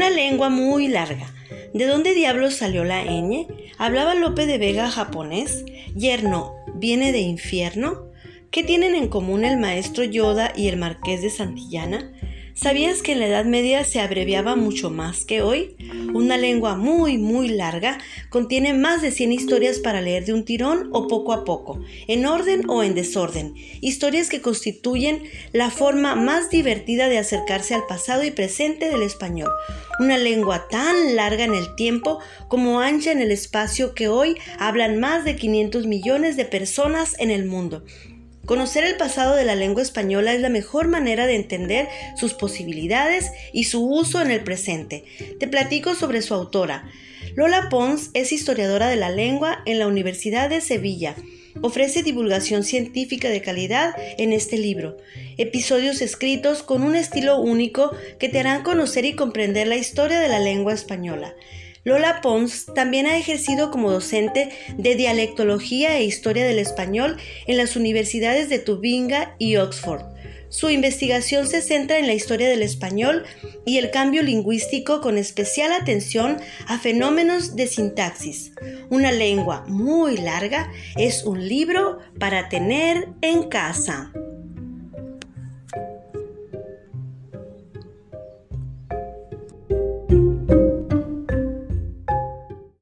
Una lengua muy larga. ¿De dónde diablos salió la ñ? ¿Hablaba Lope de Vega japonés? ¿Yerno viene de infierno? ¿Qué tienen en común el maestro Yoda y el marqués de Santillana? ¿Sabías que en la Edad Media se abreviaba mucho más que hoy? Una lengua muy, muy larga contiene más de 100 historias para leer de un tirón o poco a poco, en orden o en desorden. Historias que constituyen la forma más divertida de acercarse al pasado y presente del español. Una lengua tan larga en el tiempo como ancha en el espacio que hoy hablan más de 500 millones de personas en el mundo. Conocer el pasado de la lengua española es la mejor manera de entender sus posibilidades y su uso en el presente. Te platico sobre su autora. Lola Pons es historiadora de la lengua en la Universidad de Sevilla. Ofrece divulgación científica de calidad en este libro, episodios escritos con un estilo único que te harán conocer y comprender la historia de la lengua española. Lola Pons también ha ejercido como docente de dialectología e historia del español en las universidades de Tubinga y Oxford. Su investigación se centra en la historia del español y el cambio lingüístico con especial atención a fenómenos de sintaxis. Una lengua muy larga es un libro para tener en casa.